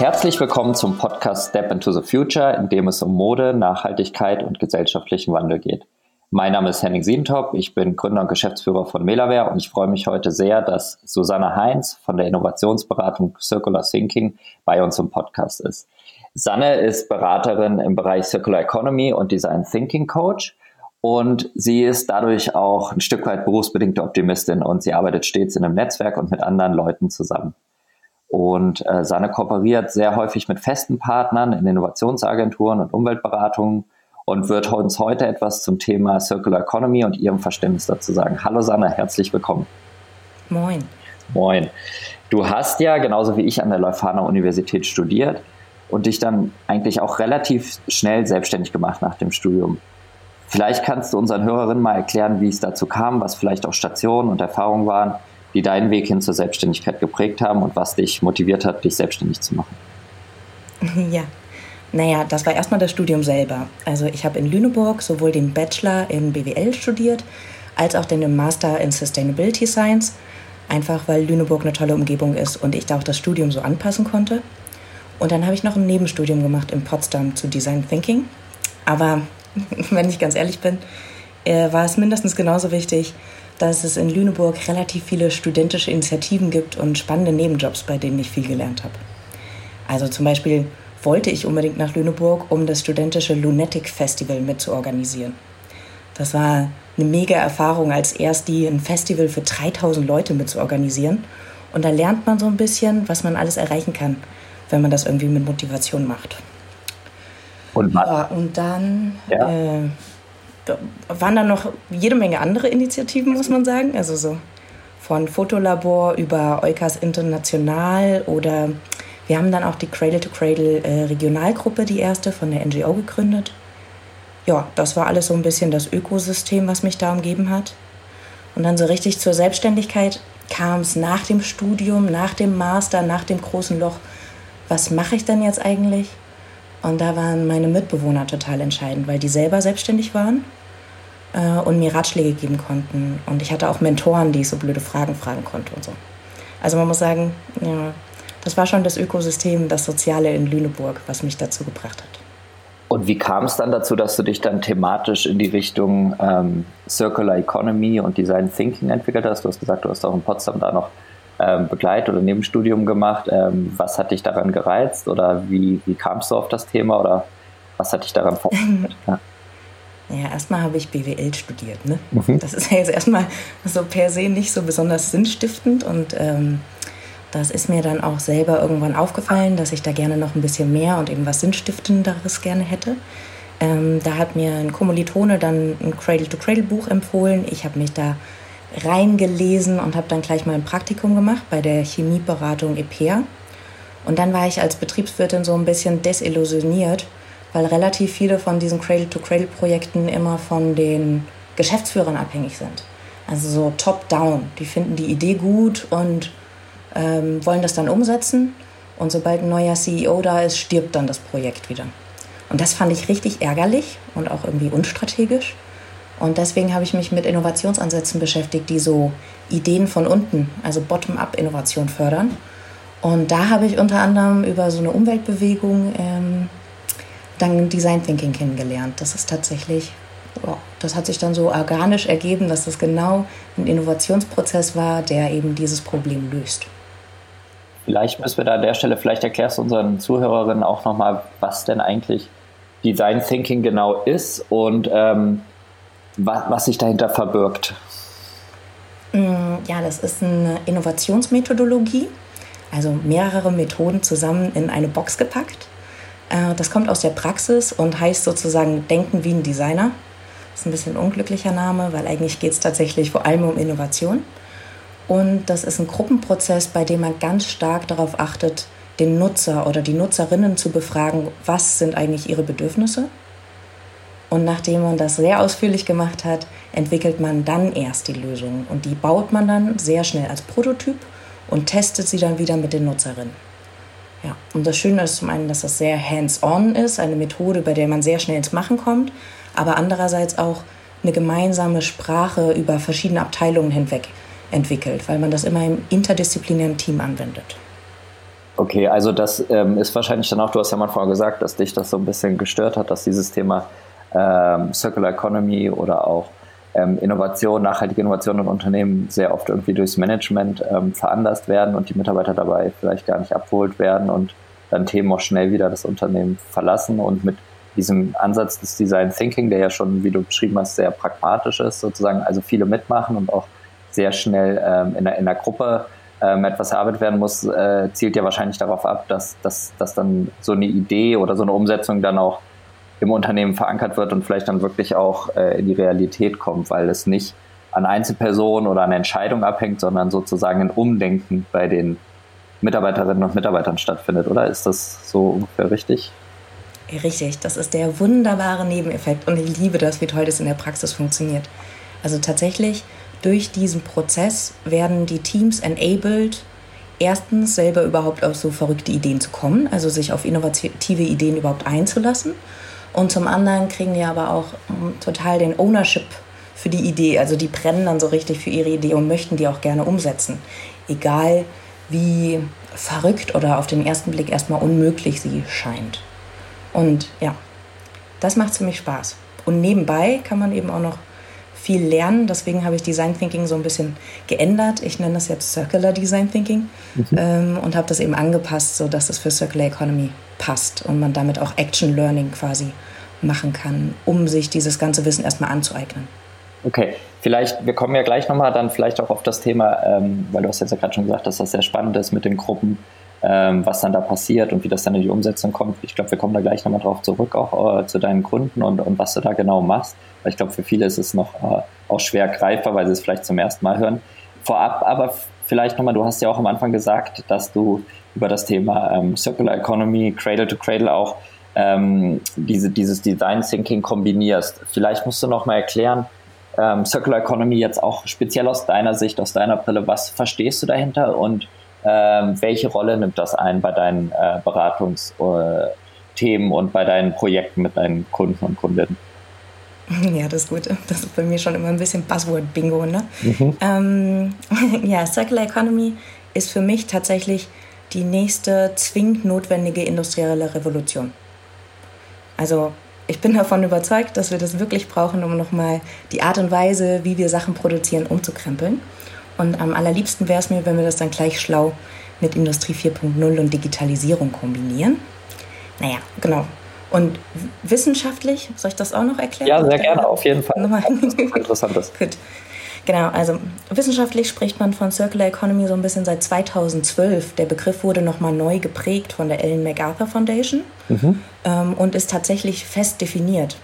Herzlich willkommen zum Podcast Step into the Future, in dem es um Mode, Nachhaltigkeit und gesellschaftlichen Wandel geht. Mein Name ist Henning Sientop, ich bin Gründer und Geschäftsführer von Melaware und ich freue mich heute sehr, dass Susanne Heinz von der Innovationsberatung Circular Thinking bei uns im Podcast ist. Sanne ist Beraterin im Bereich Circular Economy und Design Thinking Coach und sie ist dadurch auch ein Stück weit berufsbedingte Optimistin und sie arbeitet stets in einem Netzwerk und mit anderen Leuten zusammen. Und äh, Sanne kooperiert sehr häufig mit festen Partnern in Innovationsagenturen und Umweltberatungen und wird uns heute etwas zum Thema Circular Economy und ihrem Verständnis dazu sagen. Hallo Sanne, herzlich willkommen. Moin. Moin. Du hast ja genauso wie ich an der Leuphana Universität studiert und dich dann eigentlich auch relativ schnell selbstständig gemacht nach dem Studium. Vielleicht kannst du unseren Hörerinnen mal erklären, wie es dazu kam, was vielleicht auch Stationen und Erfahrungen waren, die deinen Weg hin zur Selbstständigkeit geprägt haben und was dich motiviert hat, dich selbstständig zu machen? Ja, naja, das war erstmal das Studium selber. Also ich habe in Lüneburg sowohl den Bachelor in BWL studiert, als auch den Master in Sustainability Science. Einfach weil Lüneburg eine tolle Umgebung ist und ich da auch das Studium so anpassen konnte. Und dann habe ich noch ein Nebenstudium gemacht in Potsdam zu Design Thinking. Aber wenn ich ganz ehrlich bin, äh, war es mindestens genauso wichtig, dass es in Lüneburg relativ viele studentische Initiativen gibt und spannende Nebenjobs, bei denen ich viel gelernt habe. Also zum Beispiel wollte ich unbedingt nach Lüneburg, um das studentische Lunatic Festival mitzuorganisieren. Das war eine mega Erfahrung, als erst die ein Festival für 3000 Leute mitzuorganisieren. Und da lernt man so ein bisschen, was man alles erreichen kann, wenn man das irgendwie mit Motivation macht. Und, ja, und dann ja. äh, waren da noch jede Menge andere Initiativen, muss man sagen. Also so von Fotolabor über Eukas International oder wir haben dann auch die Cradle to Cradle Regionalgruppe, die erste von der NGO gegründet. Ja, das war alles so ein bisschen das Ökosystem, was mich da umgeben hat. Und dann so richtig zur Selbstständigkeit kam es nach dem Studium, nach dem Master, nach dem großen Loch. Was mache ich denn jetzt eigentlich? Und da waren meine Mitbewohner total entscheidend, weil die selber selbstständig waren äh, und mir Ratschläge geben konnten. Und ich hatte auch Mentoren, die ich so blöde Fragen fragen konnte und so. Also man muss sagen, ja, das war schon das Ökosystem, das Soziale in Lüneburg, was mich dazu gebracht hat. Und wie kam es dann dazu, dass du dich dann thematisch in die Richtung ähm, Circular Economy und Design Thinking entwickelt hast? Du hast gesagt, du hast auch in Potsdam da noch ähm, Begleit- oder Nebenstudium gemacht. Ähm, was hat dich daran gereizt oder wie, wie kamst du auf das Thema oder was hat dich daran fasziniert? Ja. Ja, erstmal habe ich BWL studiert. Ne? Mhm. Das ist ja jetzt erstmal so per se nicht so besonders sinnstiftend und ähm, das ist mir dann auch selber irgendwann aufgefallen, dass ich da gerne noch ein bisschen mehr und eben was Sinnstiftenderes gerne hätte. Ähm, da hat mir ein Kommilitone dann ein Cradle-to-Cradle-Buch empfohlen. Ich habe mich da reingelesen und habe dann gleich mal ein Praktikum gemacht bei der Chemieberatung EPEA. Und dann war ich als Betriebswirtin so ein bisschen desillusioniert, weil relativ viele von diesen Cradle-to-Cradle-Projekten immer von den Geschäftsführern abhängig sind. Also so top-down. Die finden die Idee gut und ähm, wollen das dann umsetzen. Und sobald ein neuer CEO da ist, stirbt dann das Projekt wieder. Und das fand ich richtig ärgerlich und auch irgendwie unstrategisch. Und deswegen habe ich mich mit Innovationsansätzen beschäftigt, die so Ideen von unten, also Bottom-up-Innovation fördern. Und da habe ich unter anderem über so eine Umweltbewegung ähm, dann Design Thinking kennengelernt. Das ist tatsächlich, oh, das hat sich dann so organisch ergeben, dass das genau ein Innovationsprozess war, der eben dieses Problem löst. Vielleicht müssen wir da an der Stelle, vielleicht erklärst du unseren Zuhörerinnen auch nochmal, was denn eigentlich Design Thinking genau ist und ähm, was, was sich dahinter verbirgt. Mm, ja, das ist eine Innovationsmethodologie, also mehrere Methoden zusammen in eine Box gepackt. Äh, das kommt aus der Praxis und heißt sozusagen Denken wie ein Designer. Das ist ein bisschen ein unglücklicher Name, weil eigentlich geht es tatsächlich vor allem um Innovation. Und das ist ein Gruppenprozess, bei dem man ganz stark darauf achtet, den Nutzer oder die Nutzerinnen zu befragen, was sind eigentlich ihre Bedürfnisse. Und nachdem man das sehr ausführlich gemacht hat, entwickelt man dann erst die Lösung. Und die baut man dann sehr schnell als Prototyp und testet sie dann wieder mit den Nutzerinnen. Ja, und das Schöne ist zum einen, dass das sehr hands-on ist, eine Methode, bei der man sehr schnell ins Machen kommt, aber andererseits auch eine gemeinsame Sprache über verschiedene Abteilungen hinweg entwickelt, weil man das immer im interdisziplinären Team anwendet. Okay, also das ähm, ist wahrscheinlich dann auch, du hast ja mal vorher gesagt, dass dich das so ein bisschen gestört hat, dass dieses Thema ähm, Circular Economy oder auch ähm, Innovation, nachhaltige Innovation in Unternehmen sehr oft irgendwie durchs Management ähm, veranlasst werden und die Mitarbeiter dabei vielleicht gar nicht abgeholt werden und dann Themen auch schnell wieder das Unternehmen verlassen. Und mit diesem Ansatz des Design Thinking, der ja schon, wie du beschrieben hast, sehr pragmatisch ist, sozusagen, also viele mitmachen und auch sehr schnell ähm, in, der, in der Gruppe ähm, etwas erarbeitet werden muss, äh, zielt ja wahrscheinlich darauf ab, dass, dass, dass dann so eine Idee oder so eine Umsetzung dann auch im Unternehmen verankert wird und vielleicht dann wirklich auch äh, in die Realität kommt, weil es nicht an Einzelpersonen oder an Entscheidungen abhängt, sondern sozusagen ein Umdenken bei den Mitarbeiterinnen und Mitarbeitern stattfindet, oder? Ist das so ungefähr richtig? Richtig, das ist der wunderbare Nebeneffekt und ich liebe das, wie toll das in der Praxis funktioniert. Also tatsächlich durch diesen Prozess werden die Teams enabled, erstens selber überhaupt auf so verrückte Ideen zu kommen, also sich auf innovative Ideen überhaupt einzulassen. Und zum anderen kriegen die aber auch hm, total den Ownership für die Idee. Also die brennen dann so richtig für ihre Idee und möchten die auch gerne umsetzen. Egal wie verrückt oder auf den ersten Blick erstmal unmöglich sie scheint. Und ja, das macht ziemlich Spaß. Und nebenbei kann man eben auch noch viel lernen. Deswegen habe ich Design Thinking so ein bisschen geändert. Ich nenne das jetzt Circular Design Thinking mhm. ähm, und habe das eben angepasst, sodass es für Circular Economy passt und man damit auch Action Learning quasi machen kann, um sich dieses ganze Wissen erstmal anzueignen. Okay, vielleicht, wir kommen ja gleich nochmal dann vielleicht auch auf das Thema, ähm, weil du hast jetzt ja gerade schon gesagt, dass das sehr spannend ist mit den Gruppen, ähm, was dann da passiert und wie das dann in die Umsetzung kommt. Ich glaube, wir kommen da gleich nochmal drauf zurück, auch äh, zu deinen Kunden und, und was du da genau machst. Weil ich glaube, für viele ist es noch äh, auch schwer greifbar, weil sie es vielleicht zum ersten Mal hören. Vorab aber vielleicht nochmal, du hast ja auch am Anfang gesagt, dass du über das Thema ähm, Circular Economy, Cradle to Cradle auch ähm, diese, dieses Design Thinking kombinierst. Vielleicht musst du nochmal erklären, ähm, Circular Economy jetzt auch speziell aus deiner Sicht, aus deiner Brille, was verstehst du dahinter und ähm, welche Rolle nimmt das ein bei deinen äh, Beratungsthemen und bei deinen Projekten mit deinen Kunden und Kundinnen? Ja, das ist gut. Das ist bei mir schon immer ein bisschen Buzzword-Bingo. Ne? Mhm. Ähm, ja, Circular Economy ist für mich tatsächlich die nächste zwingend notwendige industrielle Revolution. Also ich bin davon überzeugt, dass wir das wirklich brauchen, um nochmal die Art und Weise, wie wir Sachen produzieren, umzukrempeln. Und am allerliebsten wäre es mir, wenn wir das dann gleich schlau mit Industrie 4.0 und Digitalisierung kombinieren. Naja, genau. Und wissenschaftlich, soll ich das auch noch erklären? Ja, sehr gerne, auf jeden Fall. Interessantes. Gut. Genau, also wissenschaftlich spricht man von Circular Economy so ein bisschen seit 2012. Der Begriff wurde nochmal neu geprägt von der Ellen MacArthur Foundation mhm. ähm, und ist tatsächlich fest definiert,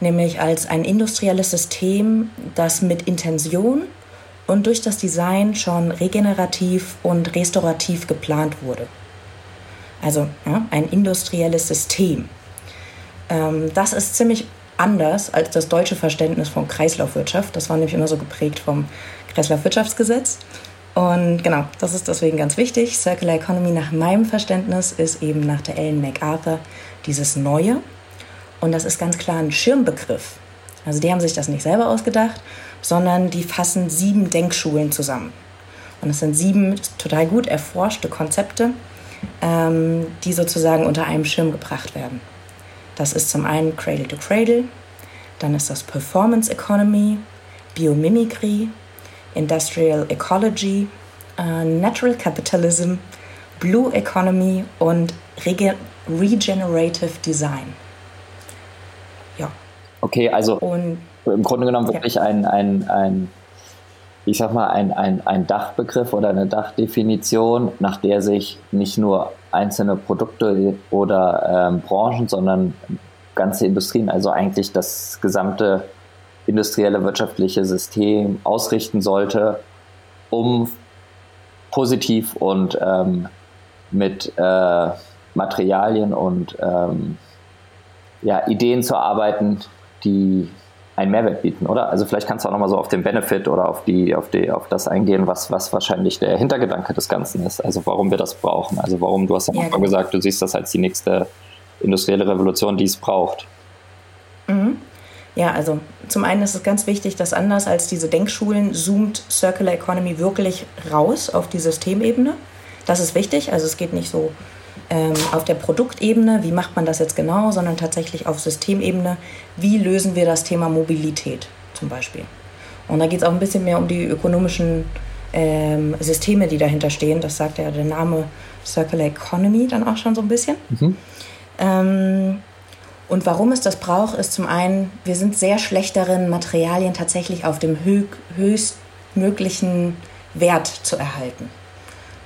nämlich als ein industrielles System, das mit Intention und durch das Design schon regenerativ und restaurativ geplant wurde. Also ja, ein industrielles System. Ähm, das ist ziemlich anders als das deutsche Verständnis von Kreislaufwirtschaft. Das war nämlich immer so geprägt vom Kreislaufwirtschaftsgesetz. Und genau, das ist deswegen ganz wichtig. Circular Economy nach meinem Verständnis ist eben nach der Ellen MacArthur dieses Neue. Und das ist ganz klar ein Schirmbegriff. Also die haben sich das nicht selber ausgedacht, sondern die fassen sieben Denkschulen zusammen. Und es sind sieben total gut erforschte Konzepte, ähm, die sozusagen unter einem Schirm gebracht werden. Das ist zum einen Cradle to Cradle, dann ist das Performance Economy, Biomimicry, Industrial Ecology, uh, Natural Capitalism, Blue Economy und Rege Regenerative Design. Ja. Okay, also und im Grunde genommen wirklich ja. ein, ein, ein, ich sag mal, ein, ein, ein Dachbegriff oder eine Dachdefinition, nach der sich nicht nur einzelne Produkte oder ähm, Branchen, sondern ganze Industrien, also eigentlich das gesamte industrielle wirtschaftliche System ausrichten sollte, um positiv und ähm, mit äh, Materialien und ähm, ja, Ideen zu arbeiten, die einen Mehrwert bieten, oder? Also vielleicht kannst du auch nochmal so auf den Benefit oder auf die, auf die, auf das eingehen, was, was wahrscheinlich der Hintergedanke des Ganzen ist. Also warum wir das brauchen. Also warum, du hast ja, ja genau. gesagt, du siehst das als die nächste industrielle Revolution, die es braucht. Mhm. Ja, also zum einen ist es ganz wichtig, dass anders als diese Denkschulen zoomt Circular Economy wirklich raus auf die Systemebene. Das ist wichtig. Also es geht nicht so ähm, auf der Produktebene, wie macht man das jetzt genau, sondern tatsächlich auf Systemebene, wie lösen wir das Thema Mobilität zum Beispiel. Und da geht es auch ein bisschen mehr um die ökonomischen ähm, Systeme, die dahinter stehen. Das sagt ja der Name Circular Economy dann auch schon so ein bisschen. Mhm. Ähm, und warum es das braucht, ist zum einen, wir sind sehr schlecht darin, Materialien tatsächlich auf dem höchstmöglichen Wert zu erhalten.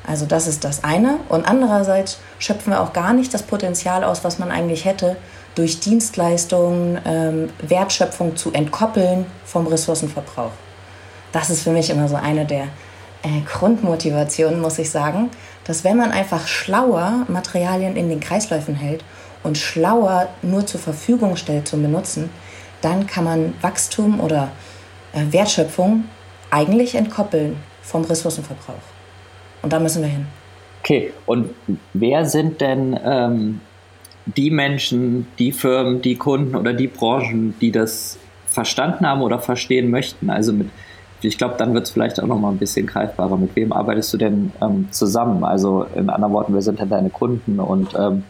Also das ist das eine. Und andererseits schöpfen wir auch gar nicht das Potenzial aus, was man eigentlich hätte, durch Dienstleistungen ähm, Wertschöpfung zu entkoppeln vom Ressourcenverbrauch. Das ist für mich immer so eine der äh, Grundmotivationen, muss ich sagen, dass wenn man einfach schlauer Materialien in den Kreisläufen hält und schlauer nur zur Verfügung stellt zum Benutzen, dann kann man Wachstum oder äh, Wertschöpfung eigentlich entkoppeln vom Ressourcenverbrauch. Und da müssen wir hin. Okay, und wer sind denn ähm, die Menschen, die Firmen, die Kunden oder die Branchen, die das verstanden haben oder verstehen möchten? Also mit, ich glaube, dann wird es vielleicht auch nochmal ein bisschen greifbarer. Mit wem arbeitest du denn ähm, zusammen? Also in anderen Worten, wer sind denn deine Kunden und ähm,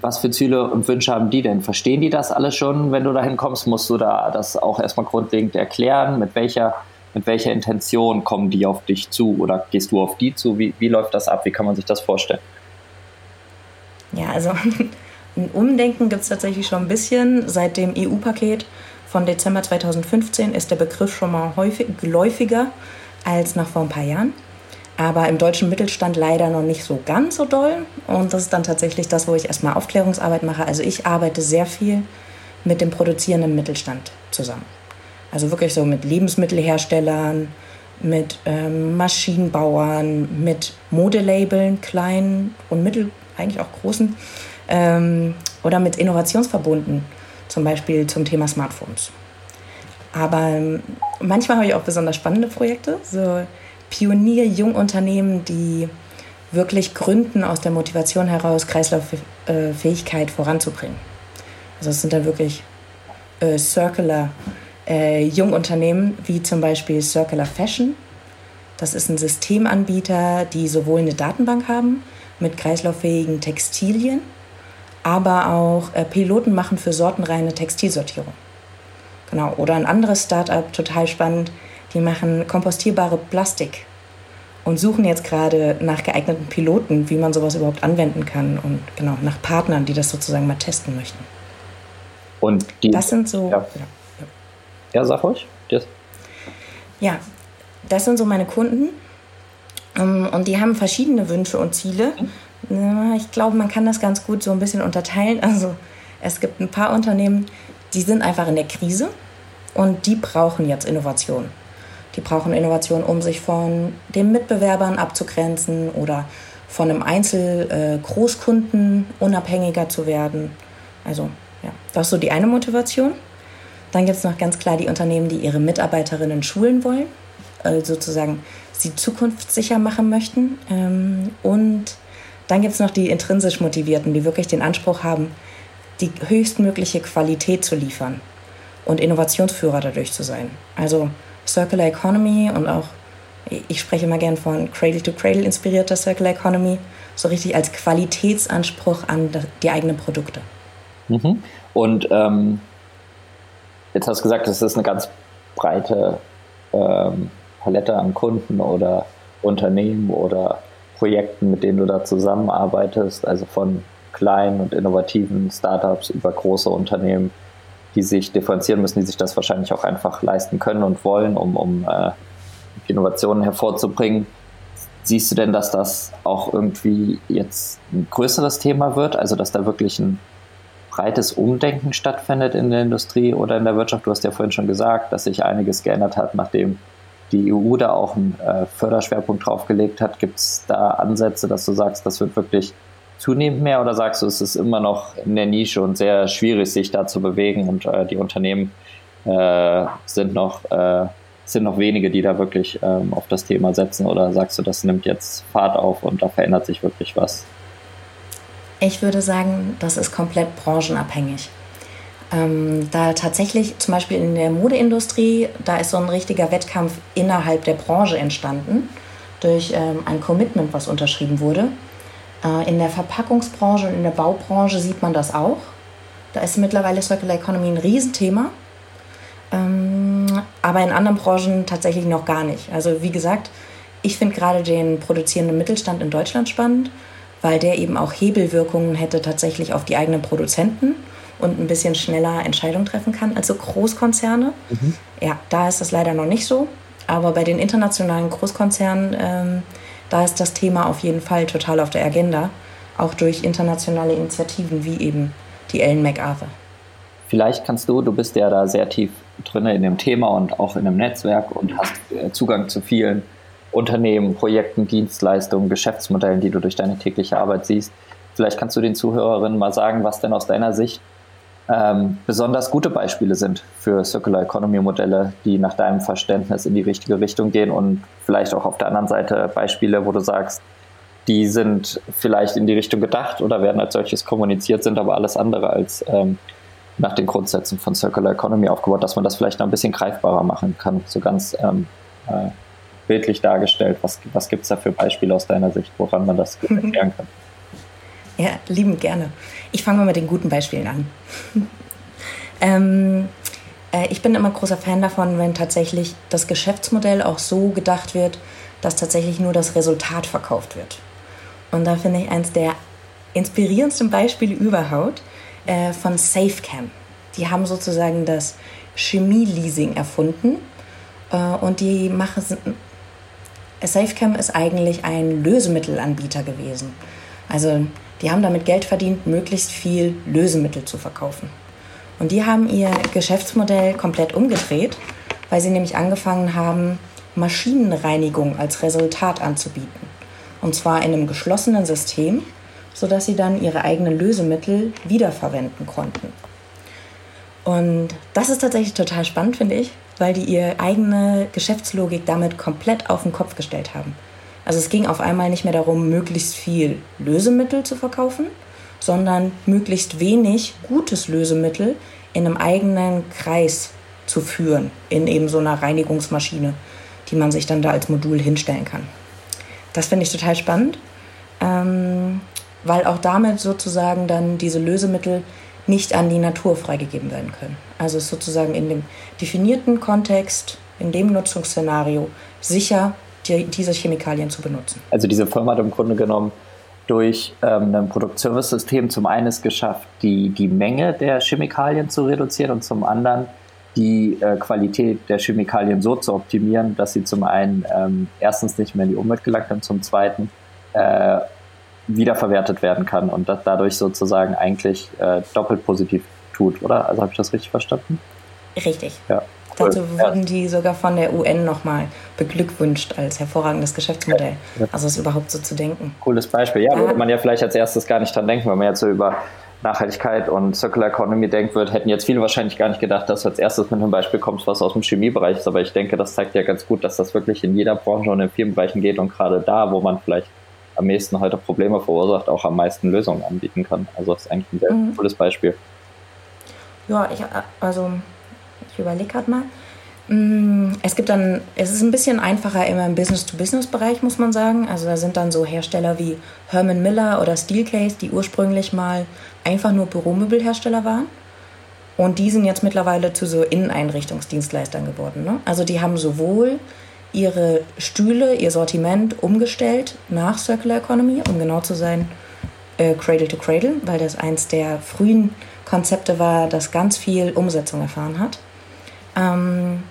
was für Ziele und Wünsche haben die denn? Verstehen die das alles schon, wenn du dahin kommst? Musst du da das auch erstmal grundlegend erklären? Mit welcher, mit welcher Intention kommen die auf dich zu oder gehst du auf die zu? Wie, wie läuft das ab? Wie kann man sich das vorstellen? Ja, also ein Umdenken gibt es tatsächlich schon ein bisschen. Seit dem EU-Paket von Dezember 2015 ist der Begriff schon mal häufig, geläufiger als noch vor ein paar Jahren aber im deutschen Mittelstand leider noch nicht so ganz so doll. Und das ist dann tatsächlich das, wo ich erstmal Aufklärungsarbeit mache. Also ich arbeite sehr viel mit dem produzierenden Mittelstand zusammen. Also wirklich so mit Lebensmittelherstellern, mit ähm, Maschinenbauern, mit Modelabeln, kleinen und mittel, eigentlich auch großen, ähm, oder mit Innovationsverbunden, zum Beispiel zum Thema Smartphones. Aber ähm, manchmal habe ich auch besonders spannende Projekte, so Pionier-Jungunternehmen, die wirklich gründen aus der Motivation heraus, Kreislauffähigkeit voranzubringen. Also es sind dann wirklich äh, Circular äh, Jungunternehmen, wie zum Beispiel Circular Fashion. Das ist ein Systemanbieter, die sowohl eine Datenbank haben mit kreislauffähigen Textilien, aber auch äh, Piloten machen für sortenreine Textilsortierung. Genau. Oder ein anderes Startup, total spannend, die machen kompostierbare Plastik und suchen jetzt gerade nach geeigneten Piloten, wie man sowas überhaupt anwenden kann und genau nach Partnern, die das sozusagen mal testen möchten. Und die, das sind so. Ja, ja, ja. sag ruhig. Yes. Ja, das sind so meine Kunden. Ähm, und die haben verschiedene Wünsche und Ziele. Ich glaube, man kann das ganz gut so ein bisschen unterteilen. Also es gibt ein paar Unternehmen, die sind einfach in der Krise und die brauchen jetzt Innovation. Die brauchen Innovation, um sich von den Mitbewerbern abzugrenzen oder von einem Einzel-Großkunden äh, unabhängiger zu werden. Also ja, das ist so die eine Motivation. Dann gibt es noch ganz klar die Unternehmen, die ihre Mitarbeiterinnen schulen wollen, also sozusagen sie zukunftssicher machen möchten. Ähm, und dann gibt es noch die intrinsisch Motivierten, die wirklich den Anspruch haben, die höchstmögliche Qualität zu liefern und Innovationsführer dadurch zu sein. Also Circular Economy und auch, ich spreche immer gern von Cradle-to-Cradle inspirierter Circular Economy, so richtig als Qualitätsanspruch an die eigenen Produkte. Mhm. Und ähm, jetzt hast du gesagt, es ist eine ganz breite ähm, Palette an Kunden oder Unternehmen oder Projekten, mit denen du da zusammenarbeitest, also von kleinen und innovativen Startups über große Unternehmen die sich differenzieren müssen, die sich das wahrscheinlich auch einfach leisten können und wollen, um, um äh, Innovationen hervorzubringen. Siehst du denn, dass das auch irgendwie jetzt ein größeres Thema wird, also dass da wirklich ein breites Umdenken stattfindet in der Industrie oder in der Wirtschaft? Du hast ja vorhin schon gesagt, dass sich einiges geändert hat, nachdem die EU da auch einen äh, Förderschwerpunkt draufgelegt hat. Gibt es da Ansätze, dass du sagst, das wird wirklich zunehmend mehr oder sagst du, es ist immer noch in der Nische und sehr schwierig, sich da zu bewegen und äh, die Unternehmen äh, sind noch äh, sind noch wenige, die da wirklich ähm, auf das Thema setzen oder sagst du, das nimmt jetzt Fahrt auf und da verändert sich wirklich was? Ich würde sagen, das ist komplett branchenabhängig. Ähm, da tatsächlich zum Beispiel in der Modeindustrie, da ist so ein richtiger Wettkampf innerhalb der Branche entstanden durch ähm, ein Commitment, was unterschrieben wurde. Äh, in der Verpackungsbranche und in der Baubranche sieht man das auch. Da ist mittlerweile Circular Economy ein Riesenthema. Ähm, aber in anderen Branchen tatsächlich noch gar nicht. Also wie gesagt, ich finde gerade den produzierenden Mittelstand in Deutschland spannend, weil der eben auch Hebelwirkungen hätte tatsächlich auf die eigenen Produzenten und ein bisschen schneller Entscheidungen treffen kann als so Großkonzerne. Mhm. Ja, da ist das leider noch nicht so. Aber bei den internationalen Großkonzernen, ähm, da ist das Thema auf jeden Fall total auf der Agenda. Auch durch internationale Initiativen wie eben die Ellen MacArthur. Vielleicht kannst du, du bist ja da sehr tief drin in dem Thema und auch in einem Netzwerk und hast äh, Zugang zu vielen Unternehmen, Projekten, Dienstleistungen, Geschäftsmodellen, die du durch deine tägliche Arbeit siehst. Vielleicht kannst du den Zuhörerinnen mal sagen, was denn aus deiner Sicht ähm, besonders gute Beispiele sind für Circular Economy Modelle, die nach deinem Verständnis in die richtige Richtung gehen und vielleicht auch auf der anderen Seite Beispiele, wo du sagst, die sind vielleicht in die Richtung gedacht oder werden als solches kommuniziert, sind aber alles andere als ähm, nach den Grundsätzen von Circular Economy aufgebaut, dass man das vielleicht noch ein bisschen greifbarer machen kann, so ganz ähm, äh, bildlich dargestellt. Was, was gibt es da für Beispiele aus deiner Sicht, woran man das erklären kann? Ja, lieben gerne. Ich fange mal mit den guten Beispielen an. ähm, äh, ich bin immer großer Fan davon, wenn tatsächlich das Geschäftsmodell auch so gedacht wird, dass tatsächlich nur das Resultat verkauft wird. Und da finde ich eins der inspirierendsten Beispiele überhaupt äh, von SafeCam. Die haben sozusagen das Chemie-Leasing erfunden äh, und die machen. SafeCam ist eigentlich ein Lösemittelanbieter gewesen. Also die haben damit Geld verdient, möglichst viel Lösemittel zu verkaufen. Und die haben ihr Geschäftsmodell komplett umgedreht, weil sie nämlich angefangen haben, Maschinenreinigung als Resultat anzubieten. Und zwar in einem geschlossenen System, sodass sie dann ihre eigenen Lösemittel wiederverwenden konnten. Und das ist tatsächlich total spannend, finde ich, weil die ihre eigene Geschäftslogik damit komplett auf den Kopf gestellt haben. Also es ging auf einmal nicht mehr darum, möglichst viel Lösemittel zu verkaufen, sondern möglichst wenig gutes Lösemittel in einem eigenen Kreis zu führen, in eben so einer Reinigungsmaschine, die man sich dann da als Modul hinstellen kann. Das finde ich total spannend, ähm, weil auch damit sozusagen dann diese Lösemittel nicht an die Natur freigegeben werden können. Also es sozusagen in dem definierten Kontext, in dem Nutzungsszenario sicher die, diese Chemikalien zu benutzen. Also diese Firma hat im Grunde genommen durch ähm, ein Produktservice-System zum einen es geschafft, die, die Menge der Chemikalien zu reduzieren und zum anderen die äh, Qualität der Chemikalien so zu optimieren, dass sie zum einen ähm, erstens nicht mehr in die Umwelt gelangt und zum zweiten äh, wiederverwertet werden kann und das dadurch sozusagen eigentlich äh, doppelt positiv tut, oder? Also habe ich das richtig verstanden? Richtig. Ja. Dazu wurden die sogar von der UN nochmal beglückwünscht als hervorragendes Geschäftsmodell. Ja. Also es überhaupt so zu denken. Cooles Beispiel. Ja, würde man ja vielleicht als erstes gar nicht dran denken, wenn man jetzt so über Nachhaltigkeit und Circular Economy denkt wird, hätten jetzt viele wahrscheinlich gar nicht gedacht, dass du als erstes mit einem Beispiel kommst, was aus dem Chemiebereich ist. Aber ich denke, das zeigt ja ganz gut, dass das wirklich in jeder Branche und in vielen Bereichen geht und gerade da, wo man vielleicht am meisten heute Probleme verursacht, auch am meisten Lösungen anbieten kann. Also das ist eigentlich ein sehr mhm. cooles Beispiel. Ja, ich, also ich überlege gerade mal. Mm, es gibt dann, es ist ein bisschen einfacher immer im Business-to-Business-Bereich, muss man sagen. Also da sind dann so Hersteller wie Herman Miller oder Steelcase, die ursprünglich mal einfach nur Büromöbelhersteller waren. Und die sind jetzt mittlerweile zu so Inneneinrichtungsdienstleistern geworden. Ne? Also die haben sowohl ihre Stühle, ihr Sortiment umgestellt nach Circular Economy, um genau zu sein, äh, Cradle to Cradle, weil das eins der frühen Konzepte war, das ganz viel Umsetzung erfahren hat. Ähm,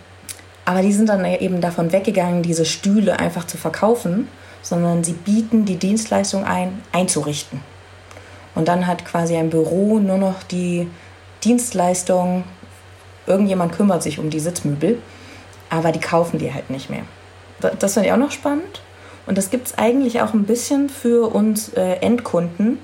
aber die sind dann eben davon weggegangen, diese Stühle einfach zu verkaufen, sondern sie bieten die Dienstleistung ein, einzurichten. Und dann hat quasi ein Büro nur noch die Dienstleistung, irgendjemand kümmert sich um die Sitzmöbel, aber die kaufen die halt nicht mehr. Das finde ich auch noch spannend. Und das gibt es eigentlich auch ein bisschen für uns äh, Endkunden,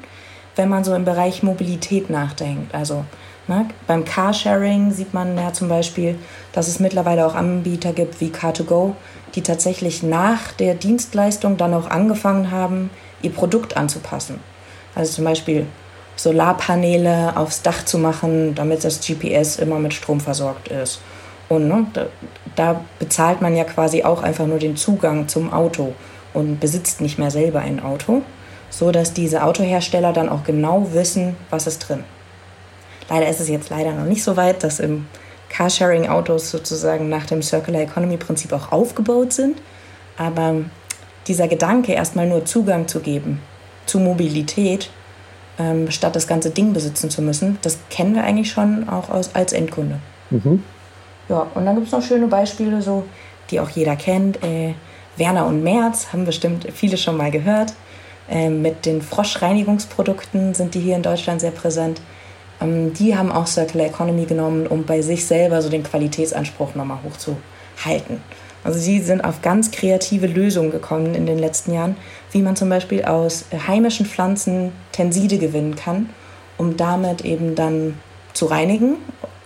wenn man so im Bereich Mobilität nachdenkt. Also Ne? Beim Carsharing sieht man ja zum Beispiel, dass es mittlerweile auch Anbieter gibt wie Car2Go, die tatsächlich nach der Dienstleistung dann auch angefangen haben, ihr Produkt anzupassen. Also zum Beispiel Solarpaneele aufs Dach zu machen, damit das GPS immer mit Strom versorgt ist. Und ne, da, bezahlt man ja quasi auch einfach nur den Zugang zum Auto und besitzt nicht mehr selber ein Auto, so dass diese Autohersteller dann auch genau wissen, was ist drin. Leider ist es jetzt leider noch nicht so weit, dass im Carsharing-Autos sozusagen nach dem Circular Economy-Prinzip auch aufgebaut sind. Aber dieser Gedanke, erstmal nur Zugang zu geben zu Mobilität, ähm, statt das ganze Ding besitzen zu müssen, das kennen wir eigentlich schon auch aus, als Endkunde. Mhm. Ja, und dann gibt es noch schöne Beispiele, so, die auch jeder kennt. Äh, Werner und Merz haben bestimmt viele schon mal gehört. Äh, mit den Froschreinigungsprodukten sind die hier in Deutschland sehr präsent. Ähm, die haben auch Circular Economy genommen, um bei sich selber so den Qualitätsanspruch nochmal hochzuhalten. Also sie sind auf ganz kreative Lösungen gekommen in den letzten Jahren, wie man zum Beispiel aus heimischen Pflanzen Tenside gewinnen kann, um damit eben dann zu reinigen.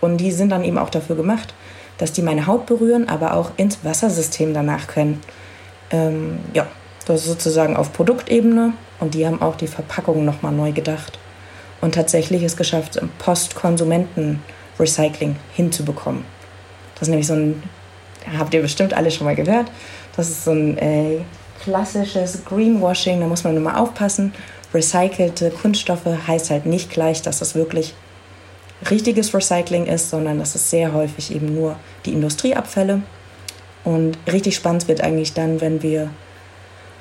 Und die sind dann eben auch dafür gemacht, dass die meine Haut berühren, aber auch ins Wassersystem danach können. Ähm, ja, das ist sozusagen auf Produktebene und die haben auch die Verpackung nochmal neu gedacht und tatsächlich es geschafft, Postkonsumenten-Recycling hinzubekommen. Das ist nämlich so ein, habt ihr bestimmt alle schon mal gehört, das ist so ein äh, klassisches Greenwashing, da muss man nur mal aufpassen. Recycelte Kunststoffe heißt halt nicht gleich, dass das wirklich richtiges Recycling ist, sondern das ist sehr häufig eben nur die Industrieabfälle. Und richtig spannend wird eigentlich dann, wenn wir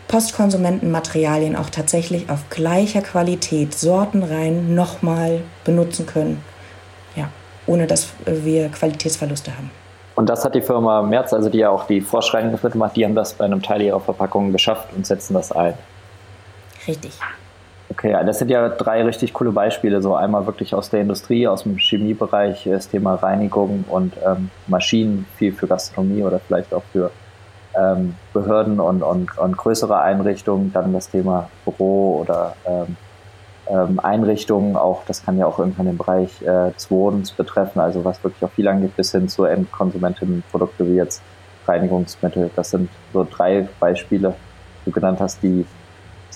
Postkonsumentenmaterialien auch tatsächlich auf gleicher Qualität, sortenrein nochmal benutzen können. Ja, ohne dass wir Qualitätsverluste haben. Und das hat die Firma Merz, also die ja auch die Froschreinigungsmittel macht, die haben das bei einem Teil ihrer Verpackungen geschafft und setzen das ein. Richtig. Okay, das sind ja drei richtig coole Beispiele. So einmal wirklich aus der Industrie, aus dem Chemiebereich, das Thema Reinigung und ähm, Maschinen, viel für Gastronomie oder vielleicht auch für ähm, Behörden und, und, und größere Einrichtungen, dann das Thema Büro oder ähm, ähm, Einrichtungen, auch das kann ja auch irgendwann den Bereich äh, des Wohnens betreffen, also was wirklich auch viel angeht, bis hin zu Endkonsumentinnenprodukte wie jetzt Reinigungsmittel. Das sind so drei Beispiele, die du genannt hast, die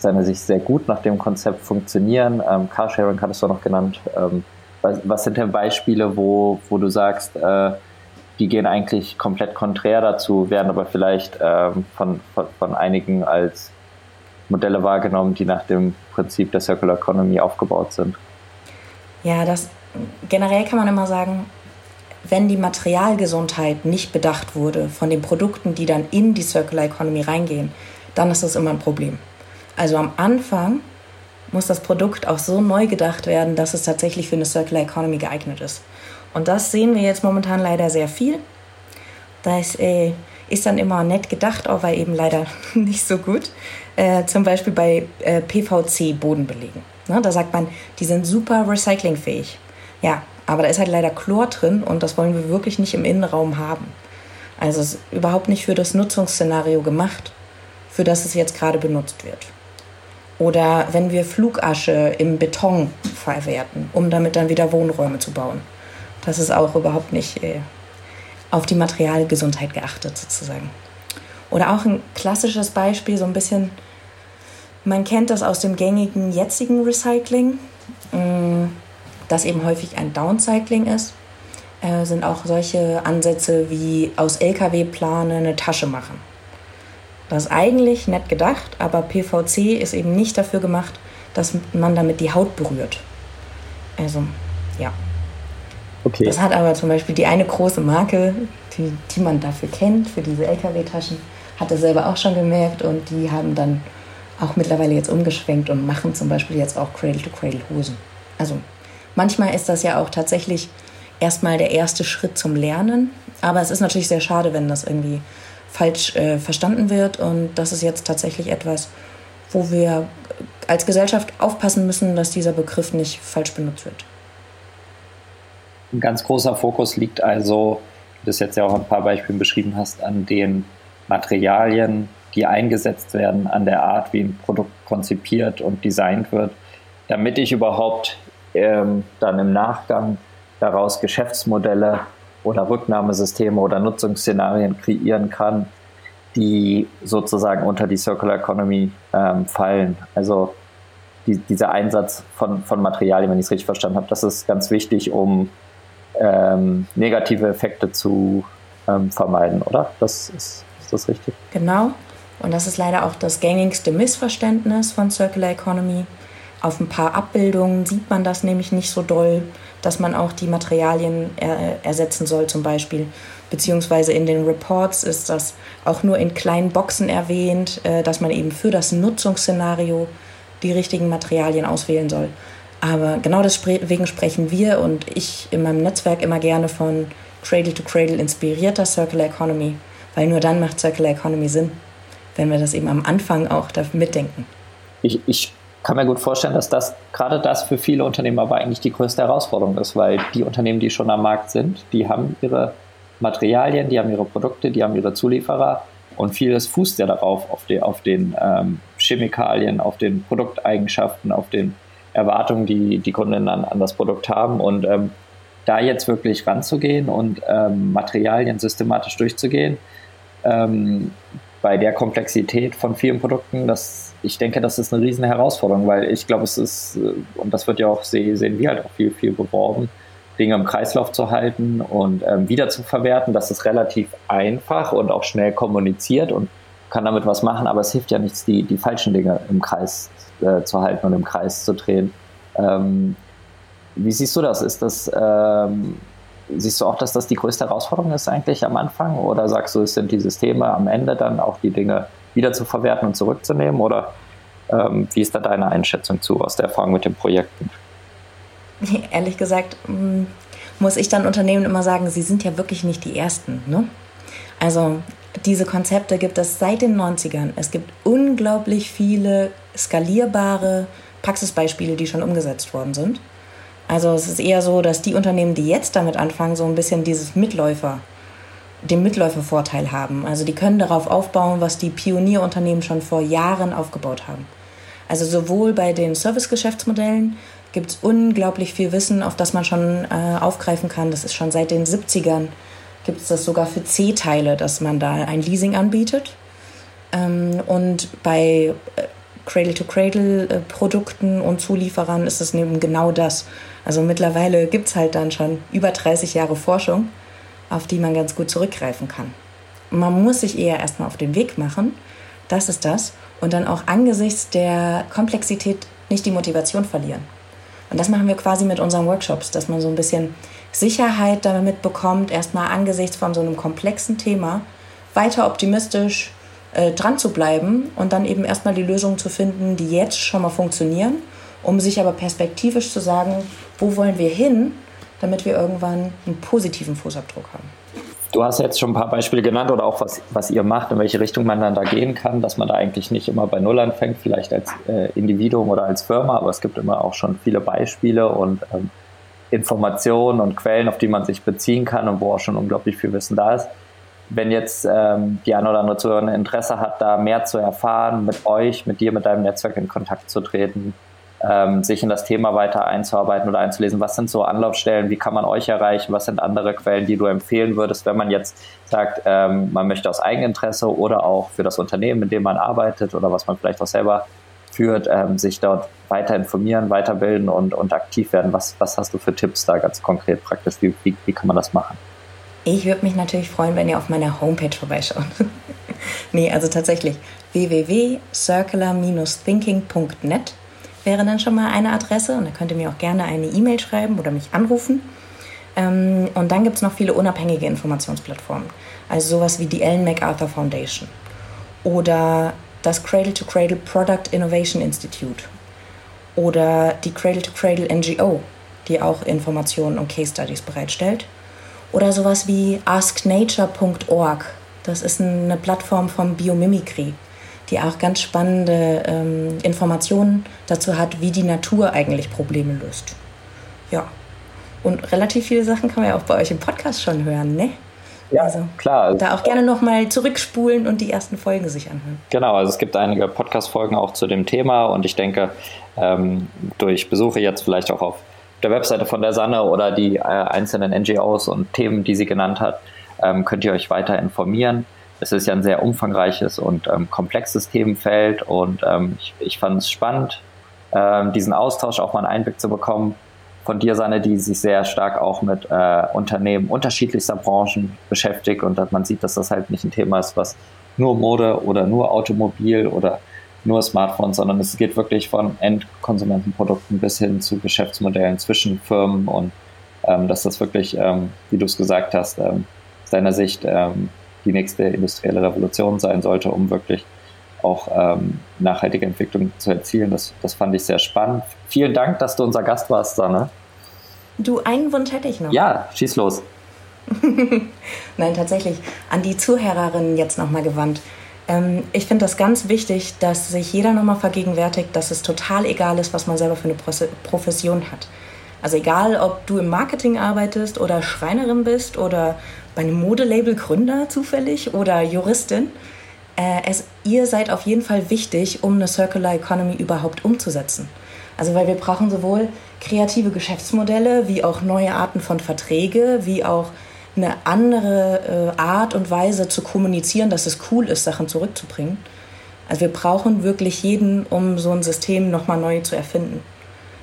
aus deiner Sicht sehr gut nach dem Konzept funktionieren. Ähm, Carsharing hattest du noch genannt. Ähm, was, was, sind denn Beispiele, wo, wo du sagst, äh, die gehen eigentlich komplett konträr dazu, werden aber vielleicht ähm, von, von, von, einigen als Modelle wahrgenommen, die nach dem Prinzip der Circular Economy aufgebaut sind. Ja, das generell kann man immer sagen, wenn die Materialgesundheit nicht bedacht wurde von den Produkten, die dann in die Circular Economy reingehen, dann ist das immer ein Problem. Also am Anfang muss das Produkt auch so neu gedacht werden, dass es tatsächlich für eine Circular Economy geeignet ist. Und das sehen wir jetzt momentan leider sehr viel. Das äh, ist dann immer nett gedacht, aber eben leider nicht so gut. Äh, zum Beispiel bei äh, PVC-Bodenbelegen. Ne, da sagt man, die sind super recyclingfähig. Ja, aber da ist halt leider Chlor drin und das wollen wir wirklich nicht im Innenraum haben. Also ist überhaupt nicht für das Nutzungsszenario gemacht, für das es jetzt gerade benutzt wird. Oder wenn wir Flugasche im Beton verwerten, um damit dann wieder Wohnräume zu bauen. Das ist auch überhaupt nicht äh, auf die Materialgesundheit geachtet sozusagen. Oder auch ein klassisches Beispiel, so ein bisschen, man kennt das aus dem gängigen jetzigen Recycling, mm, das eben häufig ein Downcycling ist, äh, sind auch solche Ansätze wie aus Lkw-Plane eine Tasche machen. Das ist eigentlich nett gedacht, aber PVC ist eben nicht dafür gemacht, dass man damit die Haut berührt. Also, ja. Okay. Das hat aber zum Beispiel die eine große Marke, die, die man dafür kennt, für diese LKW-Taschen, hat das selber auch schon gemerkt und die haben dann auch mittlerweile jetzt umgeschwenkt und machen zum Beispiel jetzt auch Cradle-to-Cradle-Hosen. Also manchmal ist das ja auch tatsächlich erstmal der erste Schritt zum Lernen, aber es ist natürlich sehr schade, wenn das irgendwie falsch äh, verstanden wird und das ist jetzt tatsächlich etwas, wo wir als Gesellschaft aufpassen müssen, dass dieser Begriff nicht falsch benutzt wird. Ein ganz großer Fokus liegt also, wie du es jetzt ja auch ein paar Beispielen beschrieben hast, an den Materialien, die eingesetzt werden, an der Art, wie ein Produkt konzipiert und designt wird, damit ich überhaupt ähm, dann im Nachgang daraus Geschäftsmodelle oder Rücknahmesysteme oder Nutzungsszenarien kreieren kann, die sozusagen unter die Circular Economy ähm, fallen. Also die, dieser Einsatz von, von Materialien, wenn ich es richtig verstanden habe, das ist ganz wichtig, um ähm, negative Effekte zu ähm, vermeiden, oder? Das ist, ist das richtig? Genau. Und das ist leider auch das gängigste Missverständnis von Circular Economy. Auf ein paar Abbildungen sieht man das nämlich nicht so doll, dass man auch die Materialien er ersetzen soll zum Beispiel. Beziehungsweise in den Reports ist das auch nur in kleinen Boxen erwähnt, äh, dass man eben für das Nutzungsszenario die richtigen Materialien auswählen soll. Aber genau deswegen sprechen wir und ich in meinem Netzwerk immer gerne von Cradle to Cradle inspirierter Circular Economy, weil nur dann macht Circular Economy Sinn, wenn wir das eben am Anfang auch mitdenken. Ich, ich kann mir gut vorstellen, dass das gerade das für viele Unternehmen aber eigentlich die größte Herausforderung ist, weil die Unternehmen, die schon am Markt sind, die haben ihre Materialien, die haben ihre Produkte, die haben ihre Zulieferer und vieles fußt ja darauf, auf, die, auf den ähm, Chemikalien, auf den Produkteigenschaften, auf den Erwartungen, die die Kunden an, an das Produkt haben. Und ähm, da jetzt wirklich ranzugehen und ähm, Materialien systematisch durchzugehen, ähm, bei der Komplexität von vielen Produkten, das, ich denke, das ist eine riesen Herausforderung, weil ich glaube, es ist, äh, und das wird ja auch, sehen wir halt auch viel, viel beworben, Dinge im Kreislauf zu halten und ähm, wieder zu verwerten. Das ist relativ einfach und auch schnell kommuniziert und kann damit was machen, aber es hilft ja nichts, die, die falschen Dinge im Kreis äh, zu halten und im Kreis zu drehen. Ähm, wie siehst du das? Ist das, ähm, siehst du auch, dass das die größte Herausforderung ist eigentlich am Anfang? Oder sagst du, es sind die Systeme am Ende dann auch die Dinge wieder zu verwerten und zurückzunehmen? Oder ähm, wie ist da deine Einschätzung zu aus der Erfahrung mit den Projekten? Ehrlich gesagt mm, muss ich dann Unternehmen immer sagen, sie sind ja wirklich nicht die Ersten. Ne? Also diese Konzepte gibt es seit den 90ern. Es gibt unglaublich viele skalierbare Praxisbeispiele, die schon umgesetzt worden sind. Also es ist eher so, dass die Unternehmen, die jetzt damit anfangen, so ein bisschen dieses Mitläufer, den Mitläufervorteil haben. Also die können darauf aufbauen, was die Pionierunternehmen schon vor Jahren aufgebaut haben. Also sowohl bei den Servicegeschäftsmodellen gibt es unglaublich viel Wissen, auf das man schon äh, aufgreifen kann. Das ist schon seit den 70ern gibt es das sogar für C-Teile, dass man da ein Leasing anbietet. Ähm, und bei äh, Cradle-to-Cradle-Produkten und Zulieferern ist es eben genau das. Also mittlerweile gibt es halt dann schon über 30 Jahre Forschung, auf die man ganz gut zurückgreifen kann. Man muss sich eher erstmal auf den Weg machen, das ist das, und dann auch angesichts der Komplexität nicht die Motivation verlieren. Und das machen wir quasi mit unseren Workshops, dass man so ein bisschen Sicherheit damit bekommt, erstmal angesichts von so einem komplexen Thema weiter optimistisch äh, dran zu bleiben und dann eben erstmal die Lösungen zu finden, die jetzt schon mal funktionieren, um sich aber perspektivisch zu sagen, wo wollen wir hin, damit wir irgendwann einen positiven Fußabdruck haben. Du hast jetzt schon ein paar Beispiele genannt oder auch was, was ihr macht, in welche Richtung man dann da gehen kann, dass man da eigentlich nicht immer bei Null anfängt, vielleicht als äh, Individuum oder als Firma, aber es gibt immer auch schon viele Beispiele und ähm, Informationen und Quellen, auf die man sich beziehen kann und wo auch schon unglaublich viel Wissen da ist wenn jetzt ähm, die eine oder andere Zuhörerin Interesse hat, da mehr zu erfahren, mit euch, mit dir, mit deinem Netzwerk in Kontakt zu treten, ähm, sich in das Thema weiter einzuarbeiten oder einzulesen, was sind so Anlaufstellen, wie kann man euch erreichen, was sind andere Quellen, die du empfehlen würdest, wenn man jetzt sagt, ähm, man möchte aus Eigeninteresse oder auch für das Unternehmen, in dem man arbeitet oder was man vielleicht auch selber führt, ähm, sich dort weiter informieren, weiterbilden und, und aktiv werden. Was, was hast du für Tipps da ganz konkret praktisch? Wie, wie, wie kann man das machen? Ich würde mich natürlich freuen, wenn ihr auf meiner Homepage vorbeischaut. nee, also tatsächlich www.circular-thinking.net wäre dann schon mal eine Adresse und da könnt ihr mir auch gerne eine E-Mail schreiben oder mich anrufen. Ähm, und dann gibt es noch viele unabhängige Informationsplattformen, also sowas wie die Ellen MacArthur Foundation oder das Cradle to Cradle Product Innovation Institute oder die Cradle to Cradle NGO, die auch Informationen und Case Studies bereitstellt oder sowas wie asknature.org. Das ist eine Plattform von Biomimikry, die auch ganz spannende ähm, Informationen dazu hat, wie die Natur eigentlich Probleme löst. Ja. Und relativ viele Sachen kann man ja auch bei euch im Podcast schon hören, ne? Ja, also, klar. Da auch gerne nochmal zurückspulen und die ersten Folgen sich anhören. Genau, also es gibt einige Podcast-Folgen auch zu dem Thema und ich denke, ähm, durch Besuche jetzt vielleicht auch auf der Webseite von der Sanne oder die äh, einzelnen NGOs und Themen, die sie genannt hat, ähm, könnt ihr euch weiter informieren. Es ist ja ein sehr umfangreiches und ähm, komplexes Themenfeld und ähm, ich, ich fand es spannend, ähm, diesen Austausch auch mal einen Einblick zu bekommen von dir, Sanne, die sich sehr stark auch mit äh, Unternehmen unterschiedlichster Branchen beschäftigt und dass man sieht, dass das halt nicht ein Thema ist, was nur Mode oder nur Automobil oder nur Smartphones, sondern es geht wirklich von Endkonsumentenprodukten bis hin zu Geschäftsmodellen zwischen Firmen und ähm, dass das wirklich, ähm, wie du es gesagt hast, ähm, aus deiner Sicht ähm, die nächste industrielle Revolution sein sollte, um wirklich auch ähm, nachhaltige Entwicklung zu erzielen. Das, das fand ich sehr spannend. Vielen Dank, dass du unser Gast warst, Sanne. Du, einen Wunsch hätte ich noch. Ja, schieß los. Nein, tatsächlich. An die Zuhörerinnen jetzt nochmal gewandt. Ähm, ich finde das ganz wichtig, dass sich jeder nochmal vergegenwärtigt, dass es total egal ist, was man selber für eine Profession hat. Also egal, ob du im Marketing arbeitest oder Schreinerin bist oder bei einem Modelabel Gründer zufällig oder Juristin. Äh, es, ihr seid auf jeden Fall wichtig, um eine Circular Economy überhaupt umzusetzen. Also weil wir brauchen sowohl kreative Geschäftsmodelle wie auch neue Arten von Verträge, wie auch eine andere äh, Art und Weise zu kommunizieren, dass es cool ist, Sachen zurückzubringen. Also wir brauchen wirklich jeden, um so ein System nochmal neu zu erfinden.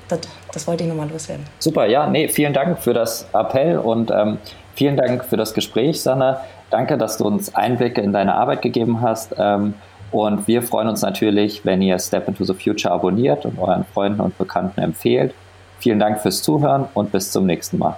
Das, das wollte ich nochmal loswerden. Super, ja, nee, vielen Dank für das Appell und ähm, vielen Dank für das Gespräch, Sanna. Danke, dass du uns Einblicke in deine Arbeit gegeben hast. Ähm, und wir freuen uns natürlich, wenn ihr Step into the Future abonniert und euren Freunden und Bekannten empfehlt. Vielen Dank fürs Zuhören und bis zum nächsten Mal.